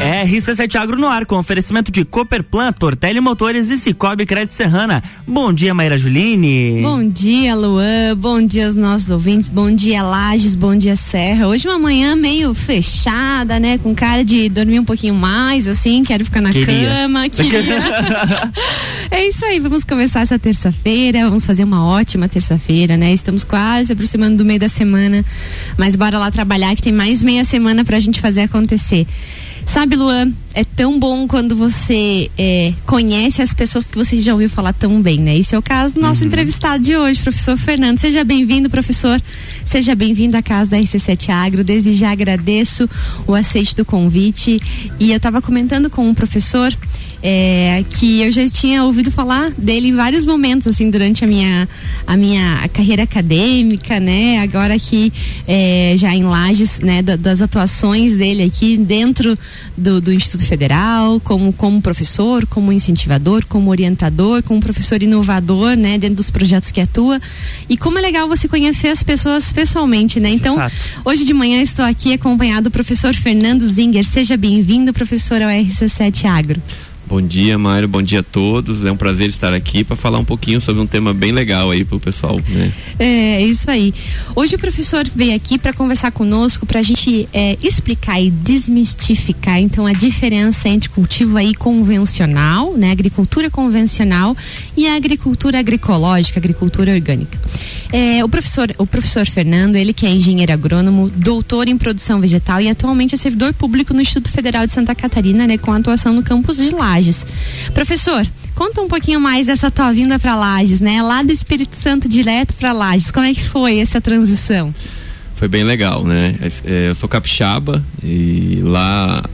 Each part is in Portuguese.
RC7 Agro no ar, com oferecimento de Cooperplan, Tortelli Motores e Cicobi Crédito Serrana. Bom dia, Maíra Juline. Bom dia, Luan. Bom dia aos nossos ouvintes. Bom dia, Lages. Bom dia, Serra. Hoje uma manhã meio fechada, né? Com cara de dormir um pouquinho mais, assim. Quero ficar na Queria. cama. Queria. é isso aí. Vamos começar essa terça-feira. Vamos fazer uma ótima terça-feira, né? Estamos quase se aproximando do meio da semana. Mas bora lá trabalhar que tem mais meia semana pra gente fazer acontecer. Sabe, Luan, é tão bom quando você é, conhece as pessoas que você já ouviu falar tão bem, né? Esse é o caso do nosso entrevistado de hoje, professor Fernando. Seja bem-vindo, professor. Seja bem-vindo à casa da RC7 Agro. Desde já agradeço o aceite do convite. E eu estava comentando com um professor é, que eu já tinha ouvido falar dele em vários momentos, assim, durante a minha, a minha carreira acadêmica, né? Agora aqui, é, já em Lages, né? da- das atuações dele aqui dentro do, do Instituto Federal, como, como professor, como incentivador, como orientador, como professor inovador, né? Dentro dos projetos que atua. E como é legal você conhecer as pessoas pessoalmente, né? Então, fato. hoje de manhã estou aqui acompanhado do professor Fernando Zinger. Seja bem-vindo, professor, ao RC7 Agro. Bom dia, Mário. Bom dia a todos. É um prazer estar aqui para falar um pouquinho sobre um tema bem legal aí pro pessoal, né? É, isso aí. Hoje o professor veio aqui para conversar conosco, para a gente é, explicar e desmistificar, então, a diferença entre cultivo aí convencional, né, agricultura convencional e a agricultura agroecológica, agricultura orgânica. É, o professor, o professor Fernando, ele que é engenheiro agrônomo, doutor em produção vegetal e atualmente é servidor público no Instituto Federal de Santa Catarina, né, com atuação no campus de Lages. Professor, conta um pouquinho mais dessa tua vinda para Lages, né? Lá do Espírito Santo direto para Lages. Como é que foi essa transição? Foi bem legal, né? É, eu sou capixaba e lá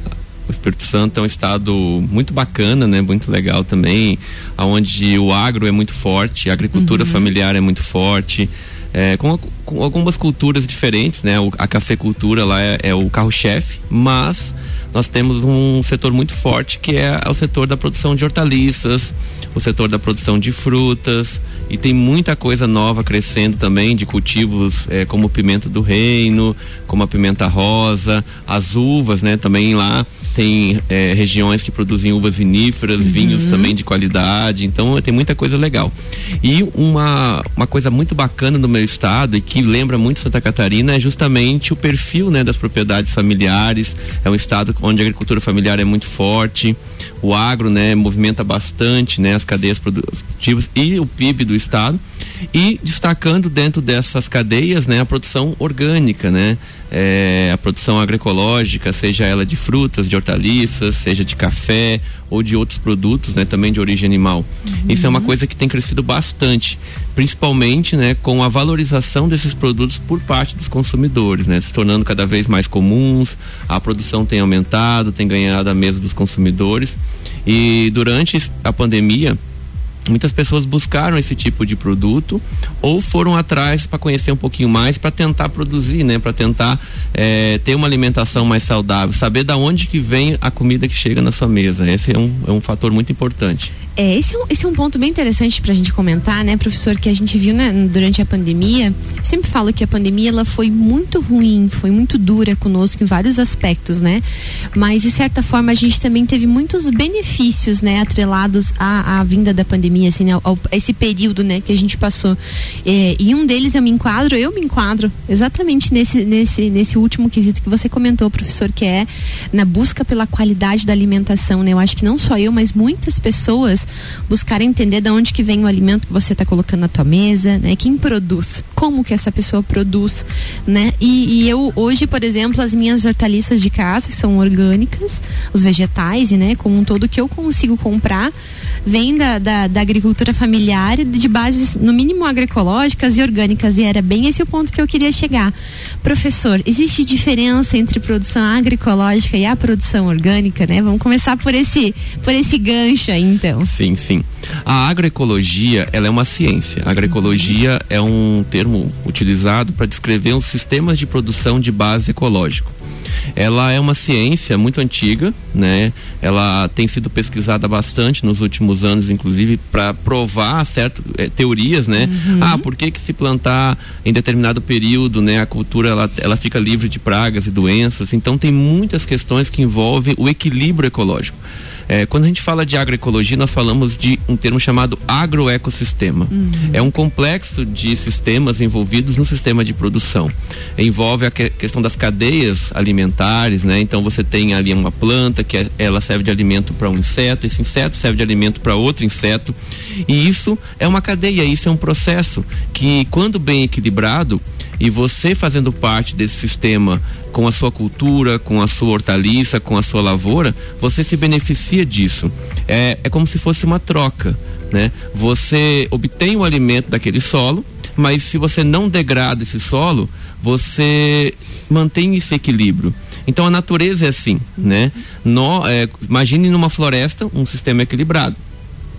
o Espírito Santo é um estado muito bacana, né? Muito legal também, aonde o agro é muito forte, a agricultura familiar é muito forte. é, com algumas culturas diferentes, né? A cafeicultura lá é, é o carro-chefe, mas nós temos um setor muito forte que é o setor da produção de hortaliças, o setor da produção de frutas e tem muita coisa nova crescendo também de cultivos eh, como pimenta do reino, como a pimenta rosa, as uvas, né? Também lá tem eh, regiões que produzem uvas viníferas, vinhos também de qualidade, então tem muita coisa legal. E uma, uma coisa muito bacana no meu estado e que lembra muito Santa Catarina é justamente o perfil né, das propriedades familiares. É um estado onde a agricultura familiar é muito forte, o agro né, movimenta bastante né, as cadeias produtivas e o PIB do estado. E destacando dentro dessas cadeias né, a produção orgânica, né? É, a produção agroecológica, seja ela de frutas, de hortaliças, seja de café ou de outros produtos, né, também de origem animal. Isso é uma coisa que tem crescido bastante, principalmente, né, com a valorização desses produtos por parte dos consumidores, né, se tornando cada vez mais comuns. A produção tem aumentado, tem ganhado a mesa dos consumidores. E durante a pandemia, muitas pessoas buscaram esse tipo de produto ou foram atrás para conhecer um pouquinho mais para tentar produzir né? Para tentar eh, ter uma alimentação mais saudável saber da onde que vem a comida que chega na sua mesa. Esse é um, é um fator muito importante É, esse é um, esse é um ponto bem interessante para a gente comentar, né, professor, que a gente viu né, durante a pandemia. Eu sempre falo que a pandemia ela foi muito ruim, foi muito dura conosco em vários aspectos, né? Mas de certa forma a gente também teve muitos benefícios, né, atrelados à, à vinda da pandemia, assim, né, ao, ao- esse período, né, que a gente passou. É, e um deles eu me enquadro, eu me enquadro exatamente nesse, nesse, nesse último quesito que você comentou, professor, que é na busca pela qualidade da alimentação, né? Eu acho que não só eu, mas muitas pessoas buscarem entender de onde que vem o alimento que você está colocando na tua mesa, né? Quem produz, como que essa pessoa produz, né? E, e eu hoje, por exemplo, as minhas hortaliças de casa que são orgânicas, os vegetais, e, né? Como um todo que eu consigo comprar vem da, da, da agricultura familiar de bases no mínimo agroecológicas e orgânicas e era bem esse o ponto que eu queria chegar. Professor, existe diferença entre produção agroecológica e a produção orgânica, né? Vamos começar por esse por esse gancho aí, então. Sim. A agroecologia, ela é uma ciência. A agroecologia é um termo utilizado para descrever os sistemas de produção de base ecológico. Ela é uma ciência muito antiga, né? Ela tem sido pesquisada bastante nos últimos anos, inclusive para provar certas é, teorias, né? Uhum. Ah, por que que se plantar em determinado período, né? A cultura ela, ela fica livre de pragas e doenças. Então tem muitas questões que envolvem o equilíbrio ecológico. É, quando a gente fala de agroecologia, nós falamos de um termo chamado agroecossistema. Uhum. É um complexo de sistemas envolvidos no sistema de produção. Envolve a que, questão das cadeias alimentares, né? Então você tem ali uma planta que é, ela serve de alimento para um inseto, esse inseto serve de alimento para outro inseto. E isso é uma cadeia, isso é um processo que, quando bem equilibrado, e você fazendo parte desse sistema com a sua cultura, com a sua hortaliça, com a sua lavoura, você se beneficia disso. É, é como se fosse uma troca, né? Você obtém o alimento daquele solo, mas se você não degrada esse solo, você mantém esse equilíbrio. Então a natureza é assim, né? No, é, imagine numa floresta um sistema equilibrado.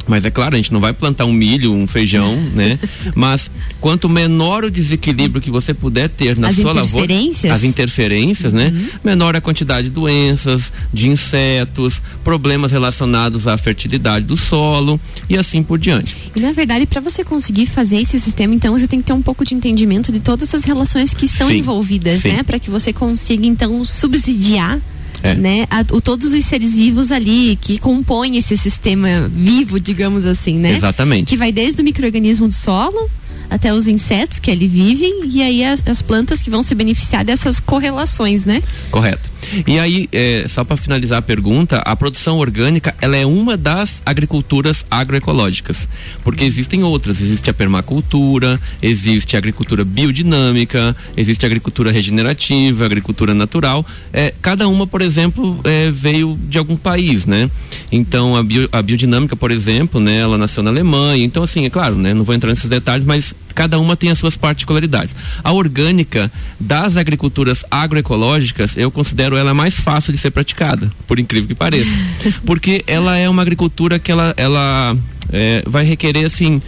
Mas é claro, a gente não vai plantar um milho, um feijão, né? Mas quanto menor o desequilíbrio que você puder ter na as sua lavoura, as interferências, né? Uhum. Menor a quantidade de doenças, de insetos, problemas relacionados à fertilidade do solo e assim por diante. E na verdade, para você conseguir fazer esse sistema, então você tem que ter um pouco de entendimento de todas as relações que estão sim, envolvidas, sim. né? Para que você consiga então subsidiar é. né? A, o, todos os seres vivos ali que compõem esse sistema vivo, digamos assim, né? Exatamente. Que vai desde o microorganismo do solo até os insetos que ali vivem e aí as, as plantas que vão se beneficiar dessas correlações, né? Correto. E aí, é, só para finalizar a pergunta, a produção orgânica ela é uma das agriculturas agroecológicas, porque existem outras. Existe a permacultura, existe a agricultura biodinâmica, existe a agricultura regenerativa, a agricultura natural. É, cada uma, por exemplo, é, veio de algum país, né? Então a, bio, a biodinâmica, por exemplo, né, ela nasceu na Alemanha. Então assim, é claro, né? Não vou entrar nesses detalhes, mas cada uma tem as suas particularidades. A orgânica das agriculturas agroecológicas, eu considero ela mais fácil de ser praticada, por incrível que pareça. Porque ela é uma agricultura que ela, ela é, vai requerer assim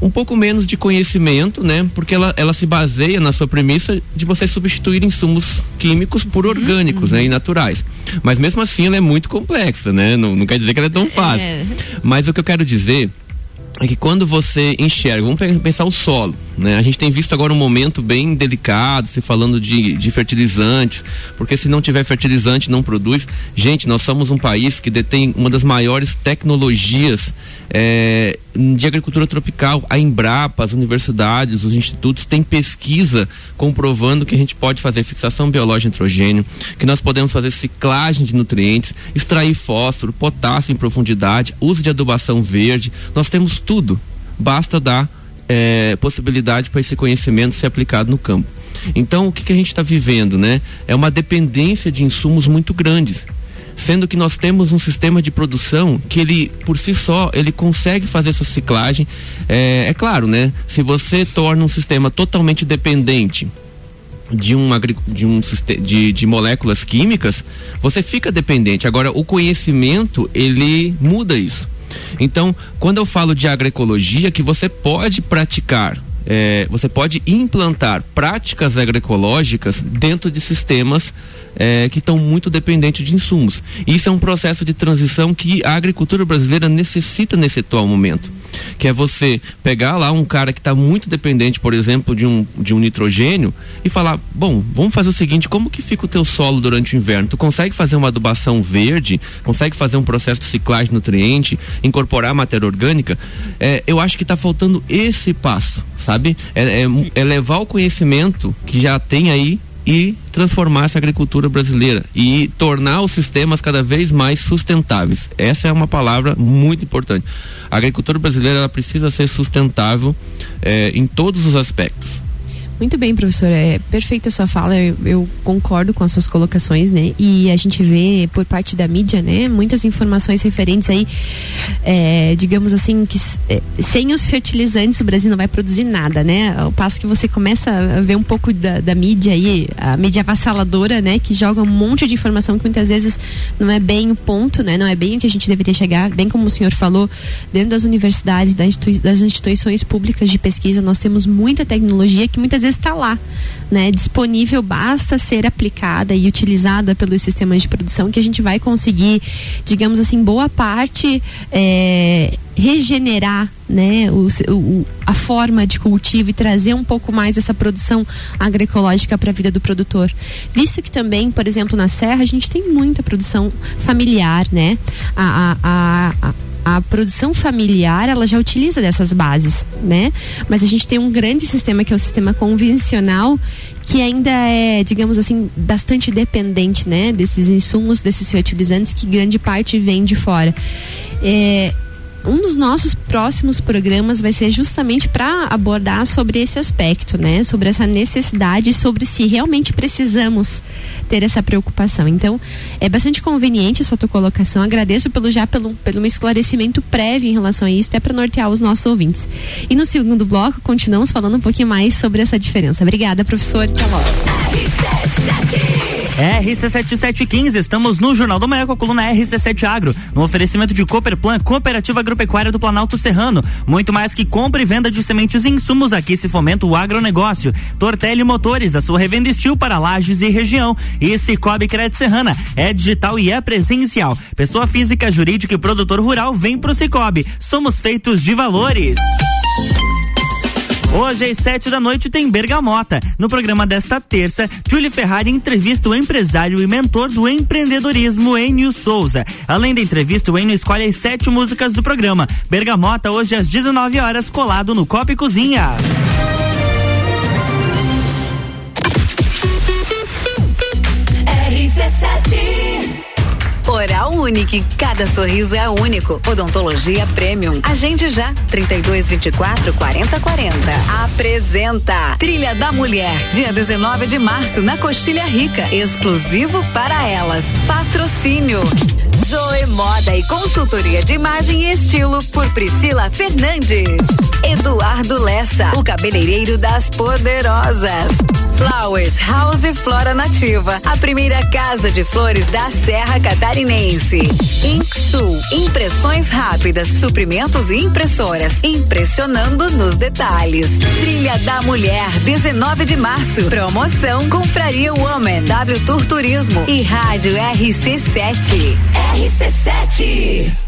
um pouco menos de conhecimento, né? Porque ela, ela se baseia na sua premissa de você substituir insumos químicos por uhum, orgânicos, uhum. né? E naturais. Mas mesmo assim ela é muito complexa, né? Não, não quer dizer que ela é tão fácil. É. Mas o que eu quero dizer é que quando você enxerga, vamos pensar o solo, né? A gente tem visto agora um momento bem delicado, se falando de, de fertilizantes, porque se não tiver fertilizante não produz. Gente, nós somos um país que detém uma das maiores tecnologias é, de agricultura tropical. A Embrapa, as universidades, os institutos têm pesquisa comprovando que a gente pode fazer fixação biológica de nitrogênio, que nós podemos fazer ciclagem de nutrientes, extrair fósforo, potássio em profundidade, uso de adubação verde. Nós temos tudo. Basta dar é, possibilidade para esse conhecimento ser aplicado no campo. Então, o que, que a gente está vivendo, né? É uma dependência de insumos muito grandes. Sendo que nós temos um sistema de produção que ele por si só ele consegue fazer essa ciclagem. É, é claro né? Se você torna um sistema totalmente dependente de um, de, um de, de moléculas químicas você fica dependente. Agora o conhecimento ele muda isso então quando eu falo de agroecologia que você pode praticar é, você pode implantar práticas agroecológicas dentro de sistemas é, que estão muito dependentes de insumos. Isso é um processo de transição que a agricultura brasileira necessita nesse atual momento. Que é você pegar lá um cara que está muito dependente, por exemplo, de um, de um nitrogênio e falar: bom, vamos fazer o seguinte, como que fica o teu solo durante o inverno? Tu consegue fazer uma adubação verde? Consegue fazer um processo de ciclagem de nutriente? Incorporar matéria orgânica? É, eu acho que está faltando esse passo, sabe? É, é, é levar o conhecimento que já tem aí e transformar essa agricultura brasileira e tornar os sistemas cada vez mais sustentáveis. Essa é uma palavra muito importante. A agricultura brasileira precisa ser sustentável eh, em todos os aspectos. Muito bem, professor. É perfeita a sua fala. Eu, eu, concordo com as suas colocações, né? E a gente vê por parte da mídia, né? Muitas informações referentes aí, é, digamos assim, que é, sem os fertilizantes o Brasil não vai produzir nada, né? Ao passo que você começa a ver um pouco da, da mídia aí, a mídia avassaladora, né? Que joga um monte de informação que muitas vezes não é bem o ponto, né? Não é bem o que a gente deveria chegar. Bem como o senhor falou, dentro das universidades, das instituições públicas de pesquisa, nós temos muita tecnologia que muitas vezes está lá, né, disponível, basta ser aplicada e utilizada pelos sistemas de produção que a gente vai conseguir, digamos assim, boa parte é, regenerar né, o, o, a forma de cultivo e trazer um pouco mais essa produção agroecológica para a vida do produtor. Visto que também, por exemplo, na Serra, a gente tem muita produção familiar, né? a, a, a, a a produção familiar ela já utiliza dessas bases, né? Mas a gente tem um grande sistema que é o sistema convencional que ainda é, digamos assim, bastante dependente, né? Desses insumos, desses fertilizantes que grande parte vem de fora. É, um dos nossos próximos programas vai ser justamente para abordar sobre esse aspecto, né? Sobre essa necessidade, sobre se realmente precisamos ter essa preocupação. Então, é bastante conveniente essa tua colocação. Agradeço pelo já pelo, pelo esclarecimento prévio em relação a isso, até para nortear os nossos ouvintes. E no segundo bloco, continuamos falando um pouquinho mais sobre essa diferença. Obrigada, professor. Até logo. RC7715, estamos no Jornal do Manhã com a coluna RC7 Agro, no oferecimento de Cooperplan, Cooperativa Agropecuária do Planalto Serrano. Muito mais que compra e venda de sementes e insumos, aqui se fomenta o agronegócio. Tortelli Motores, a sua revenda estil para lajes e região. E Cicobi Crédito Serrana, é digital e é presencial. Pessoa física, jurídica e produtor rural, vem pro Cicobi. Somos feitos de valores. Hoje às sete da noite tem Bergamota. No programa desta terça, Julie Ferrari entrevista o empresário e mentor do empreendedorismo Enio Souza. Além da entrevista, o Enio escolhe as sete músicas do programa. Bergamota hoje às 19 horas colado no Copa e Cozinha. Oral Unique. Cada sorriso é único. Odontologia Premium. Agende já. 32 24 40 40. Apresenta Trilha da Mulher. Dia 19 de março na Coxilha Rica. Exclusivo para elas. Patrocínio. Zoe Moda e consultoria de imagem e estilo por Priscila Fernandes. Eduardo Lessa, o cabeleireiro das poderosas. Flowers House Flora Nativa, a primeira casa de flores da Serra Catarinense. Inksul, impressões rápidas, suprimentos e impressoras, impressionando nos detalhes. Trilha da Mulher, 19 de março. Promoção Confraria Woman, W Tour Turismo e Rádio RC7. RC7.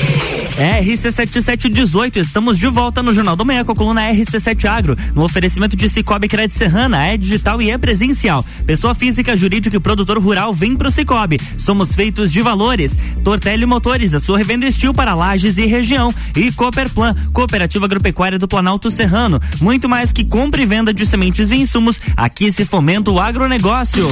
RC7718, estamos de volta no Jornal do Manhã com a coluna RC7 Agro, no oferecimento de Cicobi Crédito Serrana, é digital e é presencial. Pessoa física, jurídica e produtor rural vem pro Cicobi. Somos feitos de valores. Tortelli Motores, a sua revenda estil para lajes e região. E Cooperplan, Cooperativa Agropecuária do Planalto Serrano. Muito mais que compra e venda de sementes e insumos, aqui se fomenta o agronegócio.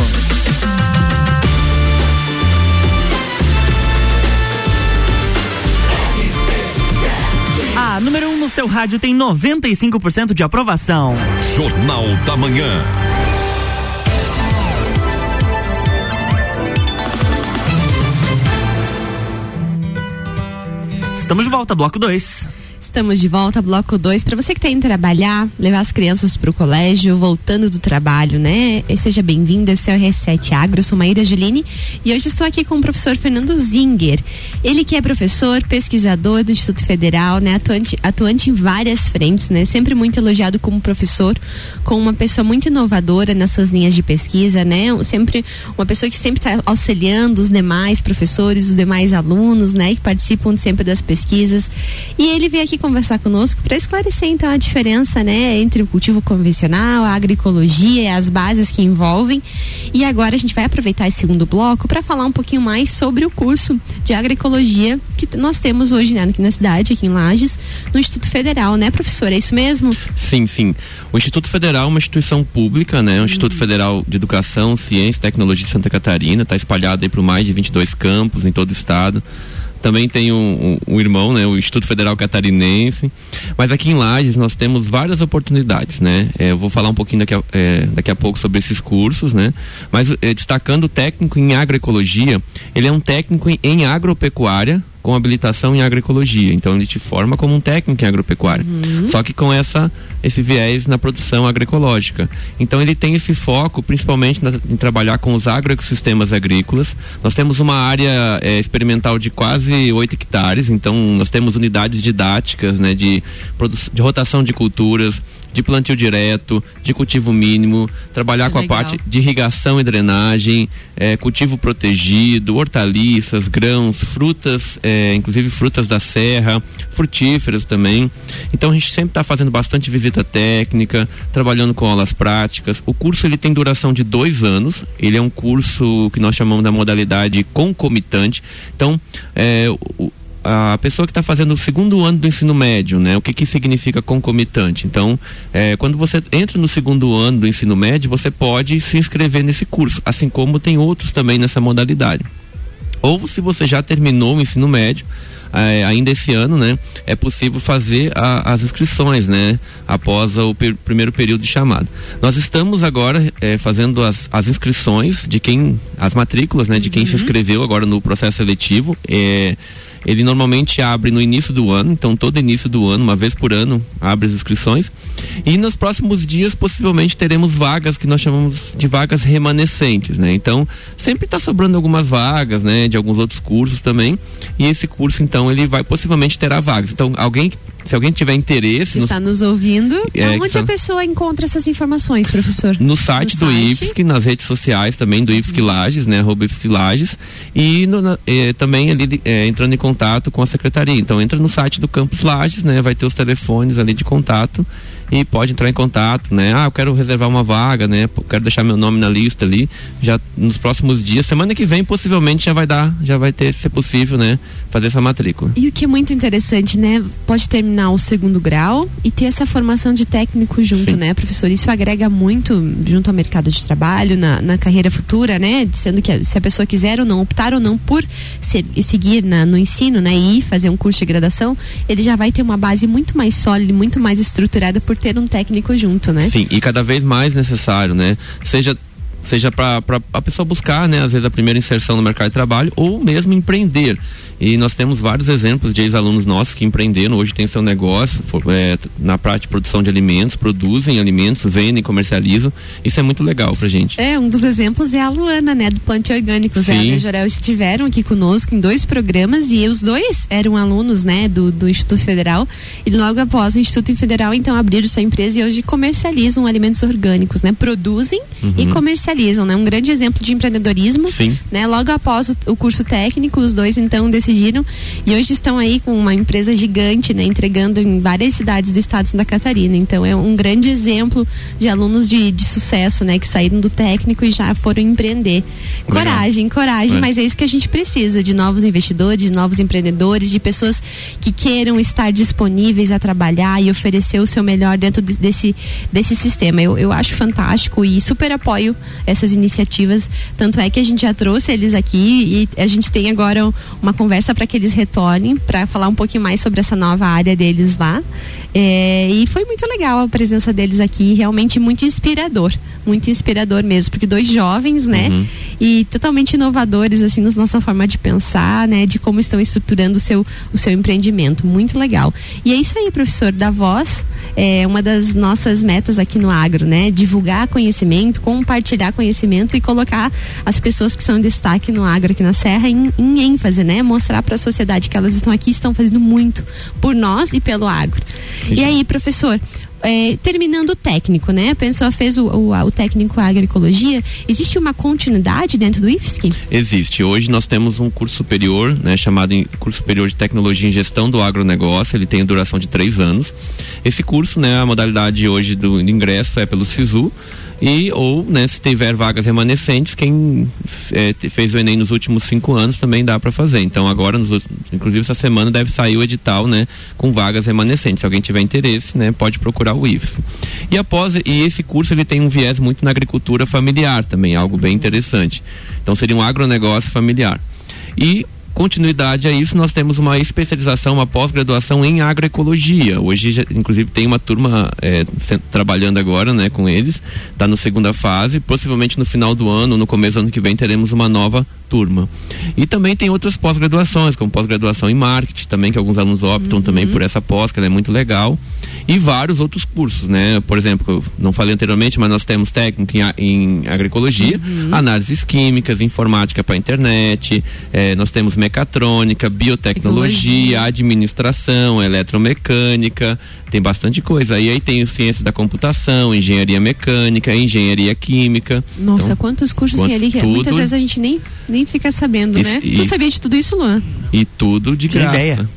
A número 1 no seu rádio tem 95% de aprovação. Jornal da Manhã. Estamos de volta, bloco 2. Estamos de volta, bloco 2. Para você que está indo trabalhar, levar as crianças para o colégio, voltando do trabalho, né? E seja bem-vindo, esse é o R7 Agro, sou Maíra Juline e hoje estou aqui com o professor Fernando Zinger. Ele que é professor, pesquisador do Instituto Federal, né? Atuante, atuante em várias frentes, né? Sempre muito elogiado como professor, como uma pessoa muito inovadora nas suas linhas de pesquisa, né? Sempre uma pessoa que sempre está auxiliando os demais professores, os demais alunos, né? Que participam sempre das pesquisas. E ele veio aqui conversar conosco para esclarecer então a diferença, né, entre o cultivo convencional, a agroecologia e as bases que envolvem. E agora a gente vai aproveitar esse segundo bloco para falar um pouquinho mais sobre o curso de agroecologia que nós temos hoje né, aqui na cidade, aqui em Lages, no Instituto Federal, né, professor? É isso mesmo? Sim, sim. O Instituto Federal é uma instituição pública, né? O Instituto uhum. Federal de Educação, Ciência e Tecnologia de Santa Catarina, está espalhado aí por mais de 22 campos em todo o estado. Também tem um, um, um, irmão, né, o Instituto Federal Catarinense. Mas aqui em Lages nós temos várias oportunidades, né? É, eu vou falar um pouquinho daqui a, é, daqui a pouco sobre esses cursos, né? Mas é, destacando o técnico em agroecologia, ele é um técnico em, em agropecuária, com habilitação em agroecologia. Então ele te forma como um técnico em agropecuária. Uhum. Só que com essa esse viés na produção agroecológica. Então ele tem esse foco principalmente na, em trabalhar com os agroecossistemas agrícolas. Nós temos uma área é, experimental de quase 8 hectares, então nós temos unidades didáticas né, de, de rotação de culturas, de plantio direto, de cultivo mínimo, trabalhar é com legal. a parte de irrigação e drenagem, é, cultivo protegido, hortaliças, grãos, frutas, é, inclusive frutas da serra, frutíferas também. Então a gente sempre está fazendo bastante visita técnica, trabalhando com aulas práticas. O curso ele tem duração de dois anos. Ele é um curso que nós chamamos da modalidade concomitante. Então, é, o, a pessoa que está fazendo o segundo ano do ensino médio, né? O que que significa concomitante? Então, é, quando você entra no segundo ano do ensino médio, você pode se inscrever nesse curso, assim como tem outros também nessa modalidade. Ou se você já terminou o ensino médio, é, ainda esse ano, né, é possível fazer a, as inscrições, né, após o per, primeiro período de chamada. Nós estamos agora é, fazendo as, as inscrições de quem, as matrículas, né, de quem uhum. se inscreveu agora no processo seletivo. É, ele normalmente abre no início do ano, então todo início do ano, uma vez por ano, abre as inscrições. E nos próximos dias, possivelmente, teremos vagas que nós chamamos de vagas remanescentes, né? Então, sempre está sobrando algumas vagas, né? De alguns outros cursos também. E esse curso, então, ele vai possivelmente terá vagas. Então, alguém se alguém tiver interesse. Está nos, nos ouvindo. É, onde tá... a pessoa encontra essas informações, professor? No site no do site. IFSC, nas redes sociais também do IFSC Lages, né? Arroba IFSC Lages. E no, é, também ali é, entrando em contato com a secretaria. Então entra no site do Campus Lages, né? Vai ter os telefones ali de contato e pode entrar em contato, né? Ah, eu quero reservar uma vaga, né? Quero deixar meu nome na lista ali. Já nos próximos dias, semana que vem, possivelmente já vai dar, já vai ter, se possível, né? Fazer essa matrícula. E o que é muito interessante, né? Pode terminar o segundo grau e ter essa formação de técnico junto, Sim. né, professor? Isso agrega muito junto ao mercado de trabalho, na, na carreira futura, né? Sendo que se a pessoa quiser ou não, optar ou não por ser, seguir na, no ensino, né? E fazer um curso de graduação, ele já vai ter uma base muito mais sólida, muito mais estruturada por ter um técnico junto, né? Sim, e cada vez mais necessário, né? Seja seja para a pessoa buscar, né, às vezes a primeira inserção no mercado de trabalho ou mesmo empreender. E nós temos vários exemplos de ex-alunos nossos que empreenderam, hoje tem seu negócio é, na prática de produção de alimentos, produzem alimentos, vendem, comercializam. Isso é muito legal pra gente. É, um dos exemplos é a Luana, né, do Plante Orgânicos. Sim. Ela e a Jorel estiveram aqui conosco em dois programas e os dois eram alunos, né, do, do Instituto Federal. E logo após o Instituto Federal, então, abriram sua empresa e hoje comercializam alimentos orgânicos, né? Produzem uhum. e comercializam, né? Um grande exemplo de empreendedorismo. Sim. Né? Logo após o, o curso técnico, os dois, então, decidiram decidiram e hoje estão aí com uma empresa gigante, né, entregando em várias cidades do estado de Santa Catarina. Então é um grande exemplo de alunos de, de sucesso, né, que saíram do técnico e já foram empreender. Coragem, Legal. coragem, é. mas é isso que a gente precisa de novos investidores, de novos empreendedores, de pessoas que queiram estar disponíveis a trabalhar e oferecer o seu melhor dentro de, desse desse sistema. Eu, eu acho fantástico e super apoio essas iniciativas. Tanto é que a gente já trouxe eles aqui e a gente tem agora uma conversa conversa para que eles retornem para falar um pouquinho mais sobre essa nova área deles lá. É, e foi muito legal a presença deles aqui, realmente muito inspirador, muito inspirador mesmo, porque dois jovens, né, uhum. e totalmente inovadores assim na nossa forma de pensar, né, de como estão estruturando o seu o seu empreendimento, muito legal. E é isso aí, professor, da voz é uma das nossas metas aqui no Agro, né, divulgar conhecimento, compartilhar conhecimento e colocar as pessoas que são em destaque no Agro aqui na Serra em, em ênfase, né, mostrar para a sociedade que elas estão aqui, estão fazendo muito por nós e pelo Agro. E aí, professor, é, terminando o técnico, né? A pessoa fez o, o, o, técnico agroecologia. Existe uma continuidade dentro do IFSC? Existe. Hoje nós temos um curso superior, né? Chamado curso superior de tecnologia em gestão do agronegócio. Ele tem duração de três anos. Esse curso, né? A modalidade hoje do ingresso é pelo SISU e ou né, se tiver vagas remanescentes quem é, fez o Enem nos últimos cinco anos também dá para fazer. Então agora nos, inclusive essa semana deve sair o edital né com vagas remanescentes. Se alguém tiver interesse né pode procurar o IFS. E após e esse curso ele tem um viés muito na agricultura familiar também algo bem interessante. Então seria um agronegócio familiar. E continuidade a isso, nós temos uma especialização, uma pós-graduação em agroecologia. Hoje, já, inclusive, tem uma turma é, trabalhando agora né, com eles, está na segunda fase. Possivelmente no final do ano, no começo do ano que vem, teremos uma nova turma. E também tem outras pós-graduações, como pós-graduação em marketing, também, que alguns alunos optam uhum. também por essa pós, que ela é muito legal. E vários outros cursos, né? Por exemplo, não falei anteriormente, mas nós temos técnico em, em agroecologia, uhum. análises químicas, informática para internet, eh, nós temos mecatrônica, biotecnologia, administração, eletromecânica, tem bastante coisa. E aí tem ciência da computação, engenharia mecânica, engenharia química. Nossa, então, quantos cursos quantos, tem ali que tudo, muitas vezes a gente nem, nem fica sabendo, né? E, tu sabia de tudo isso, Luan? E tudo de graça. Ideia.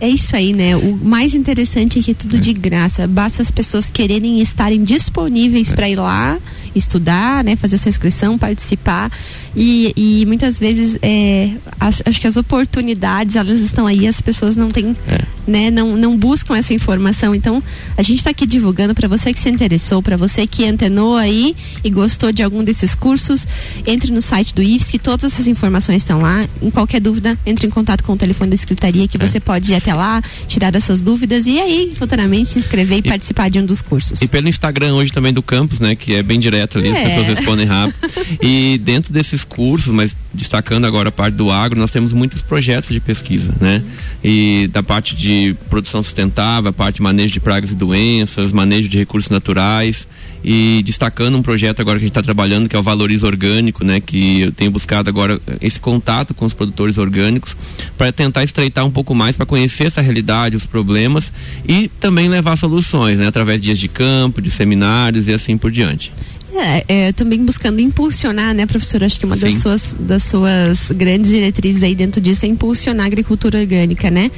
É isso aí, né? O mais interessante é que é tudo é. de graça. Basta as pessoas quererem estarem disponíveis é. para ir lá estudar, né, fazer sua inscrição, participar e, e muitas vezes é, acho, acho, que as oportunidades elas estão aí, as pessoas não têm, é. né, não, não buscam essa informação. Então a gente está aqui divulgando para você que se interessou, para você que antenou aí e gostou de algum desses cursos, entre no site do IFSC, todas essas informações estão lá. Em qualquer dúvida, entre em contato com o telefone da secretaria que é. você pode ir até lá, tirar as suas dúvidas e aí futuramente se inscrever e, e participar de um dos cursos. E pelo Instagram hoje também do campus, né, que é bem direto direto ali, é. as pessoas respondem rápido. e dentro desses cursos, mas destacando agora a parte do agro, nós temos muitos projetos de pesquisa, né? E da parte de produção sustentável, a parte de manejo de pragas e doenças, manejo de recursos naturais e destacando um projeto agora que a gente está trabalhando que é o Valoriza Orgânico, né? Que eu tenho buscado agora esse contato com os produtores orgânicos para tentar estreitar um pouco mais, para conhecer essa realidade, os problemas e também levar soluções, né? Através de dias de campo, de seminários e assim por diante. É, é, também buscando impulsionar, né, professora? Acho que uma das suas, das suas grandes diretrizes aí dentro disso é impulsionar a agricultura orgânica, né?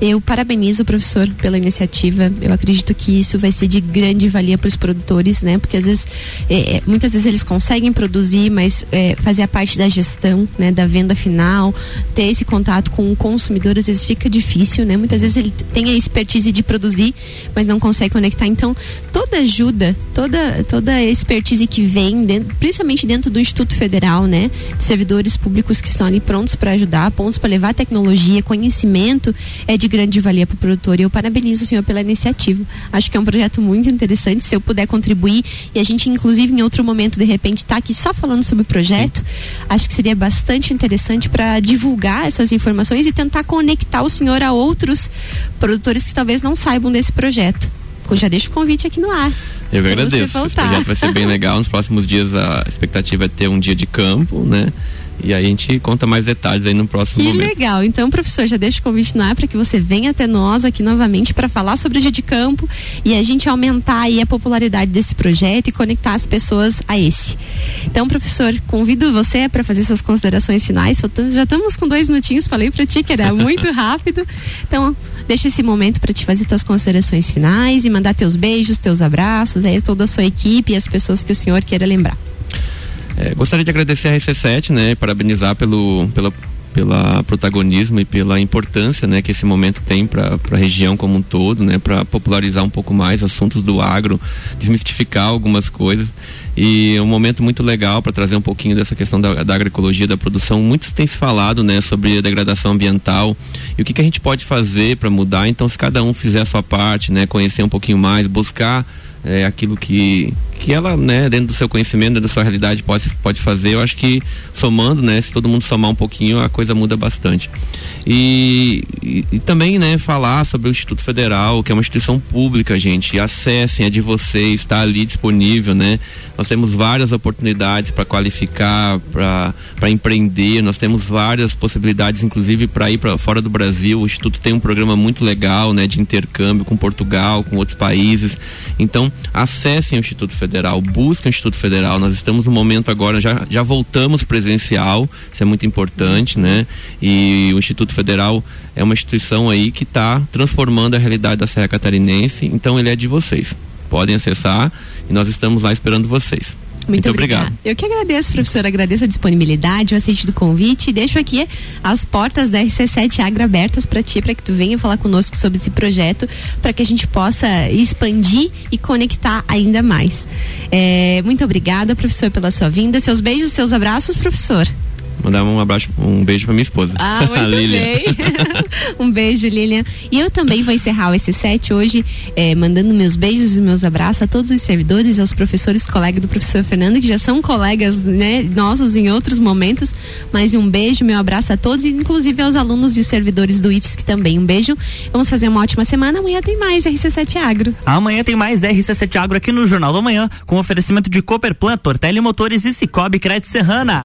Eu parabenizo o professor pela iniciativa. Eu acredito que isso vai ser de grande valia para os produtores, né? Porque às vezes, é, é, muitas vezes eles conseguem produzir, mas é, fazer a parte da gestão, né, da venda final, ter esse contato com o consumidor, às vezes fica difícil, né? Muitas vezes ele tem a expertise de produzir, mas não consegue conectar. Então, toda ajuda, toda, toda expertise crise que vem, dentro, principalmente dentro do Instituto Federal, né? De servidores públicos que estão ali prontos para ajudar, prontos para levar tecnologia, conhecimento, é de grande valia para o produtor. E eu parabenizo o senhor pela iniciativa. Acho que é um projeto muito interessante. Se eu puder contribuir e a gente, inclusive, em outro momento, de repente, está aqui só falando sobre o projeto, Sim. acho que seria bastante interessante para divulgar essas informações e tentar conectar o senhor a outros produtores que talvez não saibam desse projeto. Eu já deixo o convite aqui no ar. Eu agradeço. Esse projeto vai ser bem legal. Nos próximos dias a expectativa é ter um dia de campo, né? E aí a gente conta mais detalhes aí no próximo que momento. Que legal. Então, professor, já deixa o convite no ar para que você venha até nós aqui novamente para falar sobre o dia de campo e a gente aumentar aí a popularidade desse projeto e conectar as pessoas a esse. Então, professor, convido você para fazer suas considerações finais. Já estamos com dois minutinhos, falei para ti que era muito rápido. Então, deixa esse momento para te fazer suas considerações finais e mandar teus beijos, teus abraços aí toda a sua equipe e as pessoas que o senhor queira lembrar. É, gostaria de agradecer a RC7, né, parabenizar pelo, pela pela protagonismo e pela importância, né, que esse momento tem para a região como um todo, né, para popularizar um pouco mais assuntos do agro, desmistificar algumas coisas e é um momento muito legal para trazer um pouquinho dessa questão da, da, agroecologia, da produção. Muito tem se falado, né, sobre a degradação ambiental e o que, que a gente pode fazer para mudar. Então, se cada um fizer a sua parte, né, conhecer um pouquinho mais, buscar é, aquilo que, que ela, né, dentro do seu conhecimento, dentro da sua realidade pode, pode fazer, eu acho que somando, né, se todo mundo somar um pouquinho, a coisa muda bastante. E, e, e também, né, falar sobre o Instituto Federal, que é uma instituição pública, gente, acessem, é de vocês, está ali disponível, né, nós temos várias oportunidades para qualificar, para empreender, nós temos várias possibilidades, inclusive para ir para fora do Brasil, o Instituto tem um programa muito legal, né, de intercâmbio com Portugal, com outros países, então acessem o Instituto Federal, busquem o Instituto Federal. Nós estamos no momento agora, já, já voltamos presencial, isso é muito importante, né? E o Instituto Federal é uma instituição aí que está transformando a realidade da Serra Catarinense, então ele é de vocês. Podem acessar e nós estamos lá esperando vocês. Muito, Muito obrigado. Eu que agradeço, professor, agradeço a disponibilidade, o aceite do convite e deixo aqui as portas da RC7 Agro abertas para ti, para que tu venha falar conosco sobre esse projeto, para que a gente possa expandir e conectar ainda mais. É, muito obrigada, professor, pela sua vinda. Seus beijos, seus abraços, professor. Mandar um abraço, um beijo pra minha esposa. Ah, muito bem. um beijo, Lilian. E eu também vou encerrar o S7 hoje, eh, mandando meus beijos e meus abraços a todos os servidores, aos professores, colegas do professor Fernando, que já são colegas né, nossos em outros momentos. Mas um beijo, meu abraço a todos, inclusive aos alunos e servidores do IFSC também. Um beijo. Vamos fazer uma ótima semana. Amanhã tem mais RC7 Agro. Amanhã tem mais RC7 Agro aqui no Jornal da Manhã, com oferecimento de Cooperplan, Tortelli Motores e Cicobi Crédito Serrana.